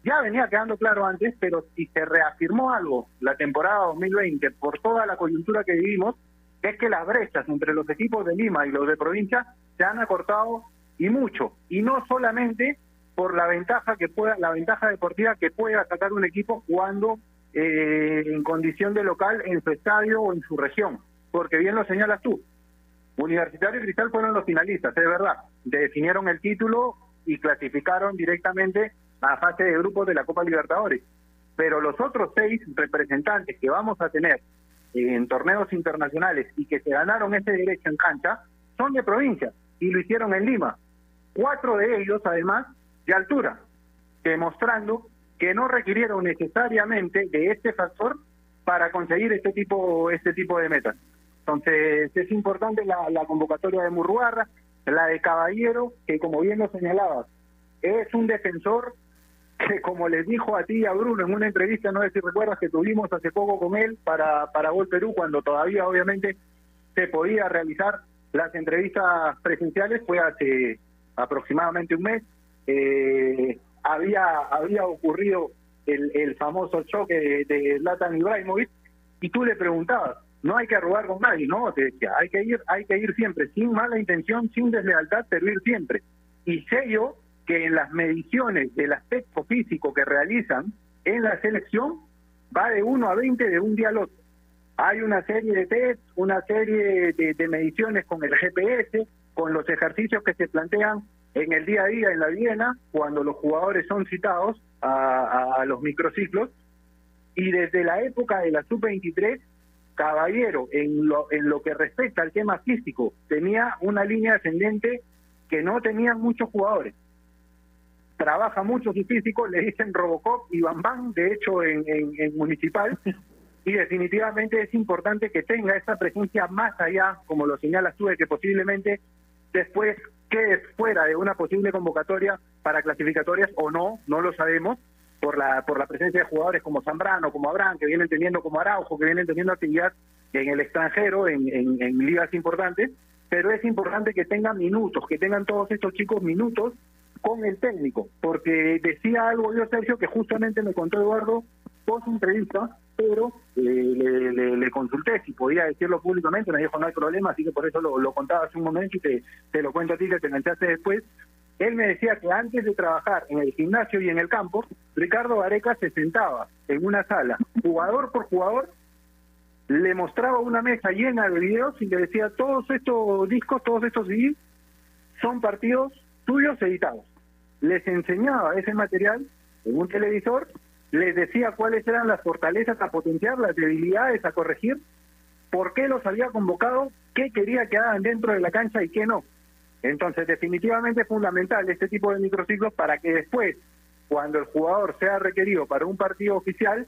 ya venía quedando claro antes, pero si se reafirmó algo la temporada 2020 por toda la coyuntura que vivimos, es que las brechas entre los equipos de Lima y los de provincia se han acortado y mucho. Y no solamente por la ventaja que pueda, la ventaja deportiva que pueda sacar un equipo jugando eh, en condición de local en su estadio o en su región, porque bien lo señalas tú. Universitario y Cristal fueron los finalistas, es verdad. Definieron el título y clasificaron directamente a fase de grupos de la Copa Libertadores. Pero los otros seis representantes que vamos a tener en torneos internacionales y que se ganaron ese derecho en cancha son de provincia y lo hicieron en Lima. Cuatro de ellos, además, de altura, demostrando que no requirieron necesariamente de este factor para conseguir este tipo este tipo de metas. Entonces es importante la, la convocatoria de Murruarra, la de Caballero, que como bien lo señalabas, es un defensor que como les dijo a ti a Bruno en una entrevista, no sé si recuerdas que tuvimos hace poco con él para, para Gol Perú, cuando todavía obviamente se podía realizar las entrevistas presenciales, fue hace aproximadamente un mes, eh, había, había ocurrido el, el famoso choque de, de Zlatan Ibrahimovic, y tú le preguntabas, no hay que robar con nadie, no, te decía, hay que ir, hay que ir siempre, sin mala intención, sin deslealtad, pero ir siempre. Y yo que en las mediciones del aspecto físico que realizan en la selección va de 1 a 20 de un día al otro. Hay una serie de test, una serie de, mediciones con el GPS, con los ejercicios que se plantean en el día a día en la Viena, cuando los jugadores son citados a, a los microciclos. Y desde la época de la sub-23, Caballero, en lo, en lo que respecta al tema físico, tenía una línea ascendente que no tenían muchos jugadores trabaja mucho su físico, le dicen Robocop y Bambán, de hecho en, en, en, Municipal, y definitivamente es importante que tenga esa presencia más allá, como lo señalas tú, de que posiblemente después quede fuera de una posible convocatoria para clasificatorias o no, no lo sabemos, por la por la presencia de jugadores como Zambrano, como Abraham, que vienen teniendo como Araujo, que vienen teniendo actividad en el extranjero, en, en, en ligas importantes, pero es importante que tengan minutos, que tengan todos estos chicos minutos con el técnico, porque decía algo yo, Sergio, que justamente me contó Eduardo post entrevista, pero eh, le, consulté si podía decirlo públicamente, me dijo no hay problema, así que por eso lo, contaba hace un momento y te, te, lo cuento a ti que te enganchaste después. Él me decía que antes de trabajar en el gimnasio y en el campo, Ricardo Gareca se sentaba en una sala, jugador por jugador, le mostraba una mesa llena de videos y le decía todos estos discos, todos estos CDs son partidos tuyos editados. Les enseñaba ese material en un televisor, les decía cuáles eran las fortalezas a potenciar, las debilidades a corregir, por qué los había convocado, qué quería que hagan dentro de la cancha y qué no. Entonces, definitivamente es fundamental este tipo de microciclos para que después, cuando el jugador sea requerido para un partido oficial,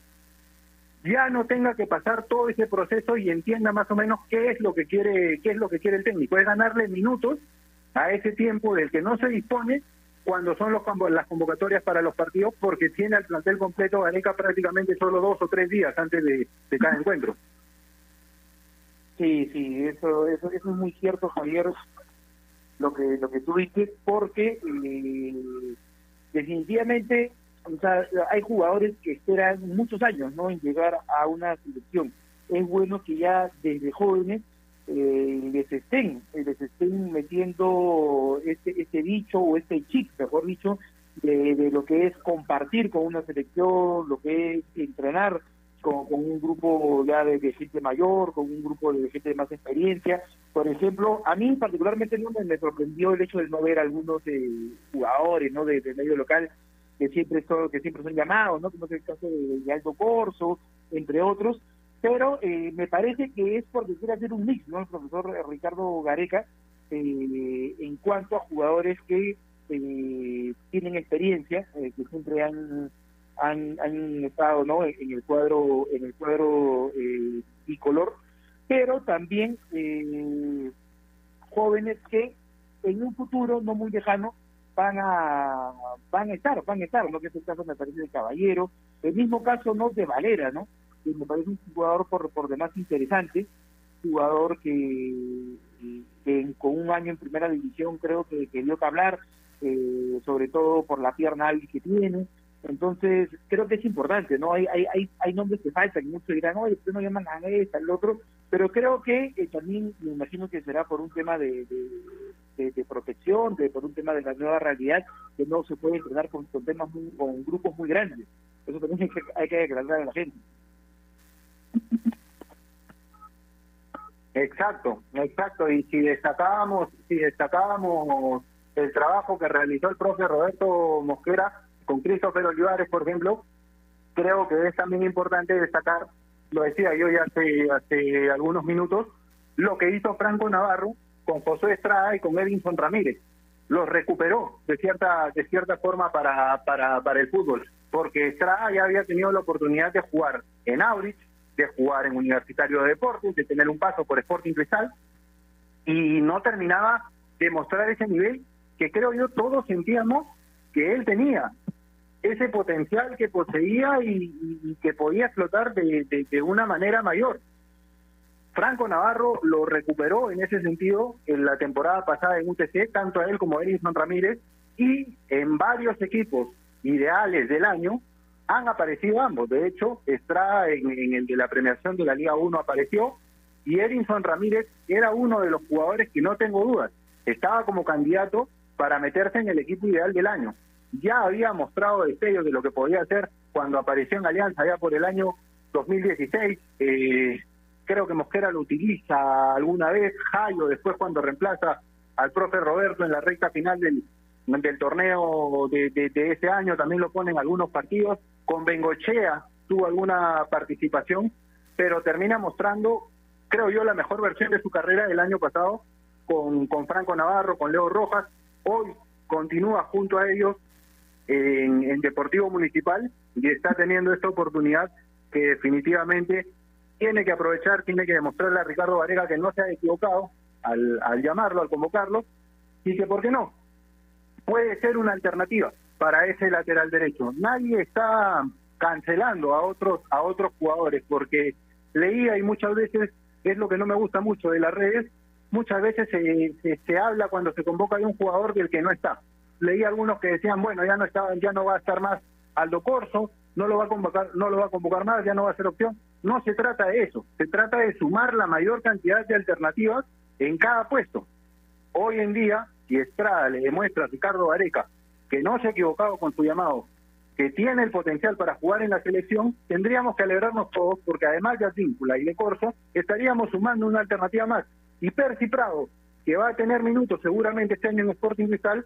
ya no tenga que pasar todo ese proceso y entienda más o menos qué es lo que quiere, qué es lo que quiere el técnico, es ganarle minutos a ese tiempo del que no se dispone cuando son los, las convocatorias para los partidos, porque tiene al plantel completo Gareca prácticamente solo dos o tres días antes de, cada encuentro. Sí, sí, eso, eso, eso es muy cierto, Javier, lo que lo que tú dices, porque eh, definitivamente o sea, hay jugadores que esperan muchos años no en llegar a una selección. Es bueno que ya desde jóvenes eh, les estén les estén metiendo este este dicho o este chip mejor dicho de, de, lo que es compartir con una selección lo que es entrenar con, un grupo ya de, gente mayor con un grupo de gente de más experiencia. Por ejemplo a mí particularmente no me, sorprendió el hecho de no ver algunos eh, jugadores no de, de, medio local que siempre son que siempre son llamados no como es el caso de, de Aldo Corso entre otros pero eh, me parece que es porque quiere hacer un mix, ¿no? El profesor Ricardo Gareca, eh, en cuanto a jugadores que eh, tienen experiencia, eh, que siempre han, han, han estado, ¿no? En, el cuadro, en el cuadro eh, bicolor, pero también eh, jóvenes que en un futuro no muy lejano van a van a estar, van a estar, ¿no? Que es el caso me parece de Caballero, el mismo caso no de Valera, ¿no? Que me parece un jugador por, por demás interesante, jugador que, con un año en primera división creo que, que dio que hablar, eh, sobre todo por la pierna hábil que tiene, entonces creo que es importante, ¿no? Hay, hay, hay, hay nombres que faltan, muchos dirán, oye, ¿por qué no llaman a esta, al otro? Pero creo que eh, también me imagino que será por un tema de, de, de, protección, de, por un tema de la nueva realidad, que no se puede entrenar con, con temas muy, con grupos muy grandes. Eso también hay que, hay que aclarar a la gente. Exacto, exacto. Y si destacábamos, si destacábamos el trabajo que realizó el profe Roberto Mosquera con Christopher Olivares, por ejemplo, creo que es también importante destacar, lo decía yo ya hace, hace algunos minutos, lo que hizo Franco Navarro con José Estrada y con Edinson Ramírez. Los recuperó de cierta, de cierta forma para, para, para el fútbol, porque Estrada ya había tenido la oportunidad de jugar en Aurich, jugar en Universitario de Deportes, de tener un paso por Sporting Cristal, y no terminaba de mostrar ese nivel que creo yo todos sentíamos que él tenía ese potencial que poseía y, que podía explotar de, una manera mayor. Franco Navarro lo recuperó en ese sentido en la temporada pasada en UTC, tanto a él como a Edison Ramírez, y en varios equipos ideales del año han aparecido ambos. De hecho, Estrada en, el de la premiación de la Liga 1 apareció, y Edison Ramírez era uno de los jugadores que no tengo dudas, estaba como candidato para meterse en el equipo ideal del año ya había mostrado destellos de lo que podía hacer cuando apareció en Alianza ya por el año 2016. Eh, creo que Mosquera lo utiliza alguna vez, Jayo después cuando reemplaza al profe Roberto en la recta final del, del torneo de, de, ese año, también lo pone en algunos partidos. Con Bengochea tuvo alguna participación, pero termina mostrando, creo yo, la mejor versión de su carrera del año pasado con, con Franco Navarro, con Leo Rojas. Hoy continúa junto a ellos en, en, Deportivo Municipal y está teniendo esta oportunidad que definitivamente tiene que aprovechar, tiene que demostrarle a Ricardo Varega que no se ha equivocado al, al llamarlo, al convocarlo, y que, ¿por qué no? Puede ser una alternativa para ese lateral derecho. Nadie está cancelando a otros a otros jugadores porque leía y muchas veces es lo que no me gusta mucho de las redes muchas veces se, se, habla cuando se convoca de un jugador del que no está leí algunos que decían, bueno, ya no está, ya no va a estar más Aldo Corso, no lo va a convocar, no lo va a convocar más, ya no va a ser opción. No se trata de eso, se trata de sumar la mayor cantidad de alternativas en cada puesto. Hoy en día, si Estrada le demuestra a Ricardo Areca que no se ha equivocado con su llamado, que tiene el potencial para jugar en la selección, tendríamos que alegrarnos todos porque además de Advíncula y de Corso, estaríamos sumando una alternativa más. Y Percy Prado, que va a tener minutos seguramente este año en Sporting Cristal,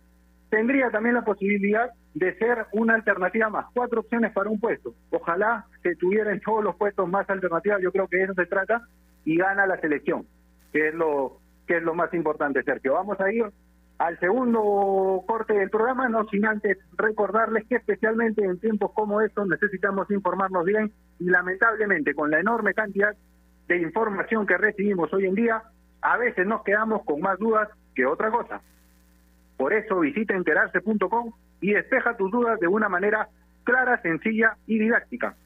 tendría también la posibilidad de ser una alternativa más. Cuatro opciones para un puesto. Ojalá se tuvieran todos los puestos más alternativas, yo creo que de eso se trata, y gana la selección, que es lo, que es lo más importante, Sergio. Vamos a ir al segundo corte del programa, no sin antes recordarles que especialmente en tiempos como estos necesitamos informarnos bien y lamentablemente con la enorme cantidad de información que recibimos hoy en día, a veces nos quedamos con más dudas que otra cosa. Por eso visita enterarse.com y despeja tus dudas de una manera clara, sencilla y didáctica.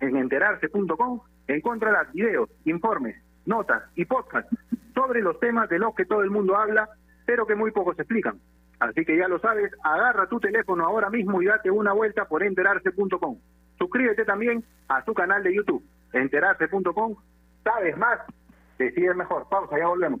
En enterarse.com encontrarás videos, informes, notas y podcasts sobre los temas de los que todo el mundo habla, pero que muy pocos explican. Así que ya lo sabes, agarra tu teléfono ahora mismo y date una vuelta por enterarse.com. Suscríbete también a su canal de YouTube, enterarse.com. Sabes más, decides mejor. Pausa, ya volvemos.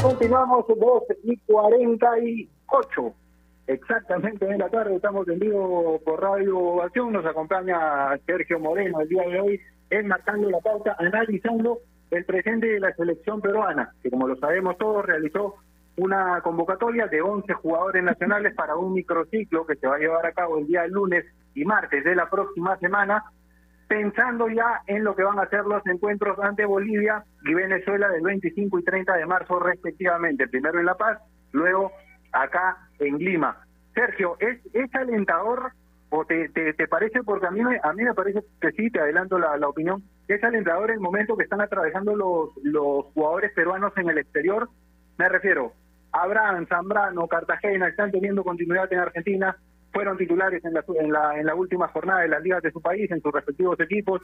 Continuamos 2 y 48. Exactamente en la tarde estamos en vivo por Radio Ovación. Nos acompaña Sergio Moreno el día de hoy, en marcando la pauta, analizando el presente de la selección peruana, que como lo sabemos todos, realizó una convocatoria de 11 jugadores nacionales para un microciclo que se va a llevar a cabo el día lunes y martes de la próxima semana pensando ya en lo que van a ser los encuentros ante Bolivia y Venezuela del 25 y 30 de marzo respectivamente, primero en La Paz, luego acá en Lima. Sergio, ¿es, alentador o te, te, parece, porque a mí, me, a mí me parece que sí, te adelanto la, la opinión, es alentador el momento que están atravesando los, los jugadores peruanos en el exterior? Me refiero, Abraham, Zambrano, Cartagena, están teniendo continuidad en Argentina, fueron titulares en la, en la, en la última jornada de las ligas de su país, en sus respectivos equipos.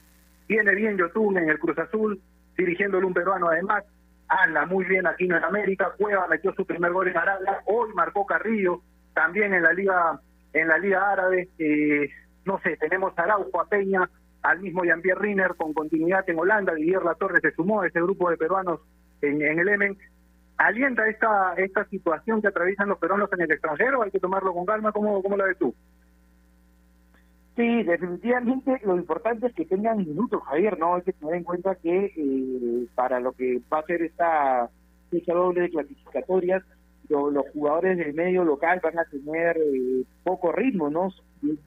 Viene bien Yotun en el Cruz Azul, dirigiéndole un peruano además. Anda muy bien aquí en América. Cueva metió su primer gol en Arabia. Hoy marcó Carrillo, también en la liga en la liga árabe. Eh, no sé, tenemos a Araujo, a Peña, al mismo Jean-Pierre Riner con continuidad en Holanda. Didier Torres se sumó a ese grupo de peruanos en, en el Emen alienta esta esta situación que atraviesan los peruanos en el extranjero? ¿Hay que tomarlo con calma? ¿Cómo, cómo la ves tú? Sí, definitivamente lo importante es que tengan minutos, Javier, ¿no? Hay que tener en cuenta que eh, para lo que va a ser esta fecha doble de clasificatorias, lo, los jugadores del medio local van a tener eh, poco ritmo, ¿no?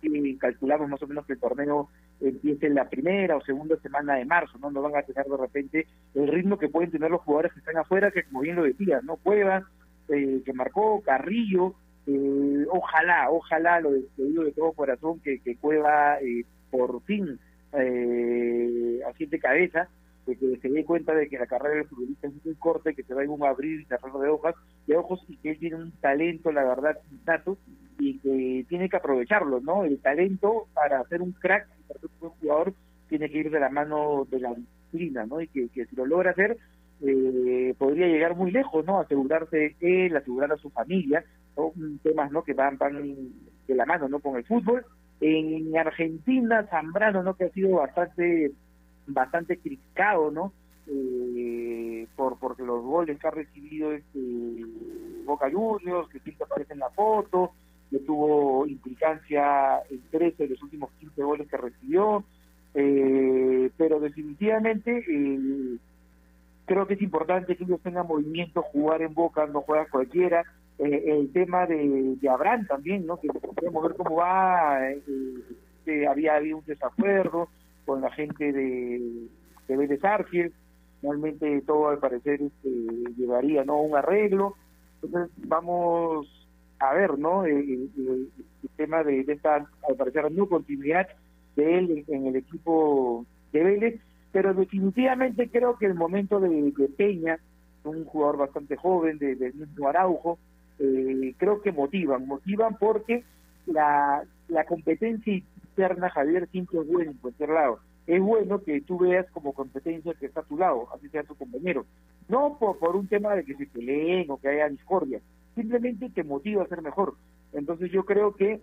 Y calculamos más o menos que el torneo empiece en la primera o segunda semana de marzo, ¿no? No van a tener de repente el ritmo que pueden tener los jugadores que están afuera, que como bien lo decía, ¿no? Cueva, eh, que marcó, Carrillo, eh, ojalá, ojalá, lo, digo de todo corazón, que, que Cueva eh, por fin eh, asiente cabeza, de que se dé cuenta de que la carrera del futbolista es muy corta, que se va a un abrir y cerrar de hojas, de ojos, y que él tiene un talento, la verdad, nato, y que tiene que aprovecharlo, ¿no? El talento para ser un crack, para ser un buen jugador, tiene que ir de la mano de la disciplina, ¿no? Y que, si lo logra hacer, eh, podría llegar muy lejos, ¿no? Asegurarse él, asegurar a su familia, ¿no? temas, ¿no? Que van, van de la mano, ¿no? Con el fútbol. En Argentina, Zambrano, ¿no? Que ha sido bastante, bastante criticado, ¿no? Eh, por porque los goles que ha recibido este Boca Juniors, que siempre aparece en la foto, que tuvo implicancia en 13 de los últimos 15 goles que recibió, eh, pero definitivamente eh, creo que es importante que ellos tengan movimiento, jugar en Boca, no juega cualquiera, eh, el tema de, de, Abraham también, ¿no? que podemos ver cómo va, eh, que había habido un desacuerdo con la gente de, de Vélez Arfiel, realmente todo al parecer este, llevaría no un arreglo, entonces vamos a ver, ¿no? El, el, el tema de, de, esta, al parecer, no continuidad de él en, el equipo de Vélez, pero definitivamente creo que el momento de, de Peña, un jugador bastante joven, del de mismo Araujo, eh, creo que motivan, motivan porque la, la competencia interna, Javier, siempre es buena en cualquier lado. Es bueno que tú veas como competencia que está a tu lado, así sea tu compañero. No por, por un tema de que se peleen o que haya discordia, simplemente te motiva a ser mejor. Entonces yo creo que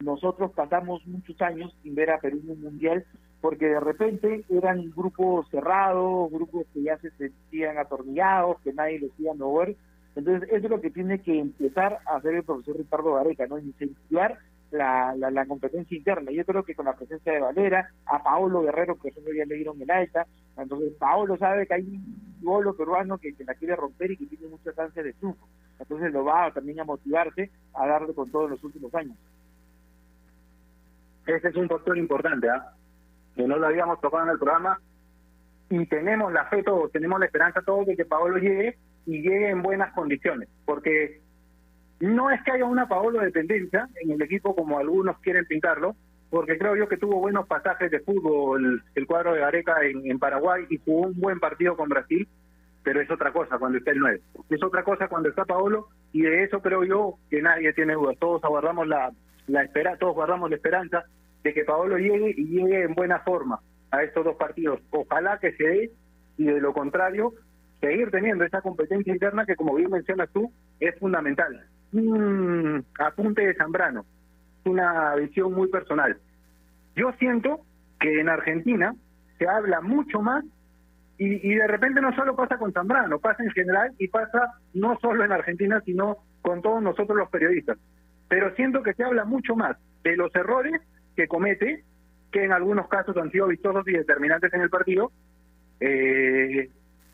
nosotros pasamos muchos años sin ver a Perú en un mundial porque de repente eran grupos cerrados, grupos que ya se sentían atornillados, que nadie los iba a mover. Entonces eso es lo que tiene que empezar a hacer el profesor Ricardo Gareca, ¿no? Incentivar la, la, la, competencia interna. Yo creo que con la presencia de Valera, a Paolo Guerrero, que eso ya le dieron el alta, entonces Paolo sabe que hay un golo peruano que, que la quiere romper y que tiene mucha chance de triunfo. Entonces lo va también a motivarse a darle con todos los últimos años. Ese es un factor importante, ¿ah? que no lo habíamos tocado en el programa y tenemos la fe todos, tenemos la esperanza todos de que Paolo llegue y llegue en buenas condiciones, porque no es que haya una Paolo dependencia en el equipo como algunos quieren pintarlo, porque creo yo que tuvo buenos pasajes de fútbol el cuadro de Gareca en, Paraguay y jugó un buen partido con Brasil, pero es otra cosa cuando está el 9. Es otra cosa cuando está Paolo y de eso creo yo que nadie tiene dudas. Todos aguardamos la, la espera, todos guardamos la esperanza de que Paolo llegue y llegue en buena forma a estos dos partidos. Ojalá que se dé y de lo contrario seguir teniendo esa competencia interna que como bien mencionas tú es fundamental. Un apunte de Zambrano, una visión muy personal. Yo siento que en Argentina se habla mucho más y, de repente no solo pasa con Zambrano, pasa en general y pasa no solo en Argentina, sino con todos nosotros los periodistas. Pero siento que se habla mucho más de los errores que comete, que en algunos casos han sido vistosos y determinantes en el partido, eh,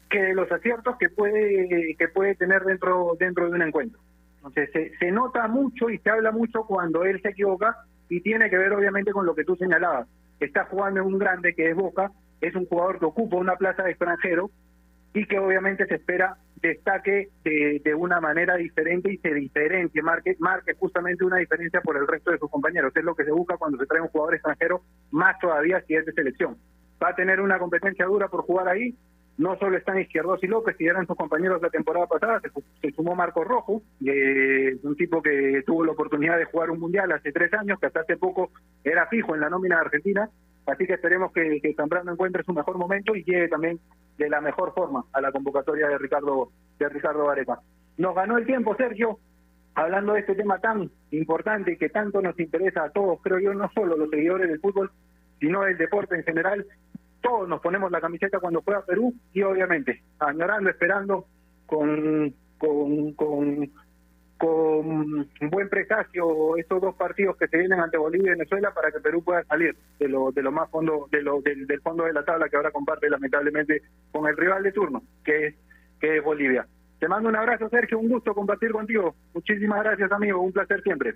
que de los aciertos que puede que puede tener dentro dentro de un encuentro. Entonces se, se nota mucho y se habla mucho cuando él se equivoca y tiene que ver obviamente con lo que tú señalabas. Está jugando en un grande que es Boca, es un jugador que ocupa una plaza de extranjero y que obviamente se espera destaque de, de una manera diferente y se diferencie, marque, marque justamente una diferencia por el resto de sus compañeros. Es lo que se busca cuando se trae un jugador extranjero, más todavía si es de selección. Va a tener una competencia dura por jugar ahí, no solo están Izquierdos y López, que eran sus compañeros la temporada pasada, se, sumó Marco Rojo, eh, un tipo que tuvo la oportunidad de jugar un mundial hace tres años, que hasta hace poco era fijo en la nómina de Argentina, así que esperemos que, Zambrano encuentre su mejor momento y llegue también de la mejor forma a la convocatoria de Ricardo de Ricardo. Nos ganó el tiempo, Sergio, hablando de este tema tan importante y que tanto nos interesa a todos, creo yo, no solo los seguidores del fútbol, sino del deporte en general, todos nos ponemos la camiseta cuando juega Perú y obviamente añorando, esperando con, con, con, buen presagio estos dos partidos que se vienen ante Bolivia y Venezuela para que Perú pueda salir de lo de lo más fondo de lo del, del fondo de la tabla que ahora comparte lamentablemente con el rival de turno que es que es Bolivia. Te mando un abrazo Sergio, un gusto compartir contigo. Muchísimas gracias amigo, un placer siempre.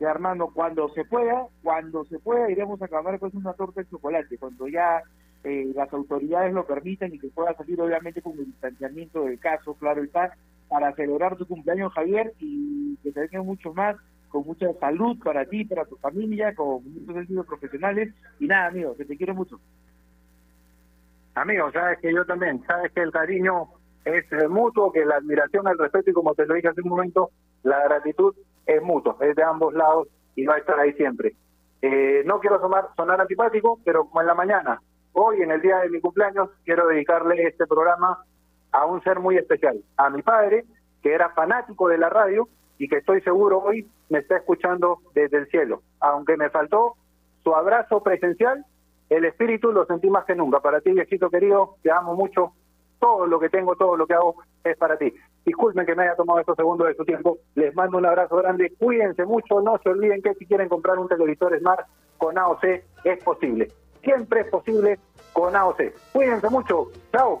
Y Armando, cuando se pueda, cuando se pueda, iremos a comer pues una torta de chocolate, cuando ya eh, las autoridades lo permitan y que pueda salir obviamente con el distanciamiento del caso, claro está, para celebrar tu cumpleaños Javier y que te venga mucho más, con mucha salud para ti, para tu familia, con muchos éxitos profesionales y nada amigo, que te quiero mucho. Amigo, sabes que yo también, sabes que el cariño es mutuo, que la admiración, el respeto y como te lo dije hace un momento, la gratitud es mutuo, es de ambos lados y va a estar ahí siempre. Eh, no quiero sonar, sonar antipático, pero como en la mañana, hoy en el día de mi cumpleaños, quiero dedicarle este programa a un ser muy especial, a mi padre, que era fanático de la radio y que estoy seguro hoy me está escuchando desde el cielo. Aunque me faltó su abrazo presencial, el espíritu lo sentí más que nunca. Para ti, viejito querido, te amo mucho. Todo lo que tengo, todo lo que hago es para ti. Disculpen que me haya tomado estos segundos de su tiempo. Les mando un abrazo grande. Cuídense mucho. No se olviden que si quieren comprar un televisor Smart con AOC es posible. Siempre es posible con AOC. Cuídense mucho. Chao.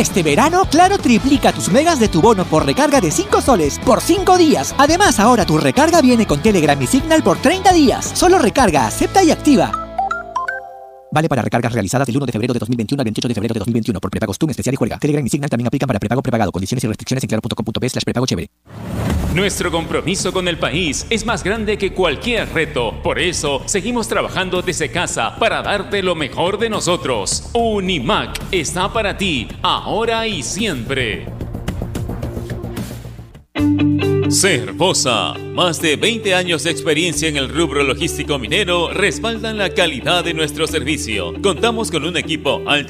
Este verano, Claro triplica tus megas de tu bono por recarga de 5 soles por 5 días. Además, ahora tu recarga viene con Telegram y Signal por 30 días. Solo recarga, acepta y activa. Vale para recargas realizadas del 1 de febrero de 2021 al 28 de febrero de 2021 por prepagos TUN, especial y juega. Telegram y Signal también aplican para prepago prepagado. Condiciones y restricciones en claro.com.p slash prepago chévere. Nuestro compromiso con el país es más grande que cualquier reto. Por eso, seguimos trabajando desde casa para darte lo mejor de nosotros. Unimac está para ti, ahora y siempre. Cervosa, más de 20 años de experiencia en el rubro logístico minero respaldan la calidad de nuestro servicio. Contamos con un equipo alto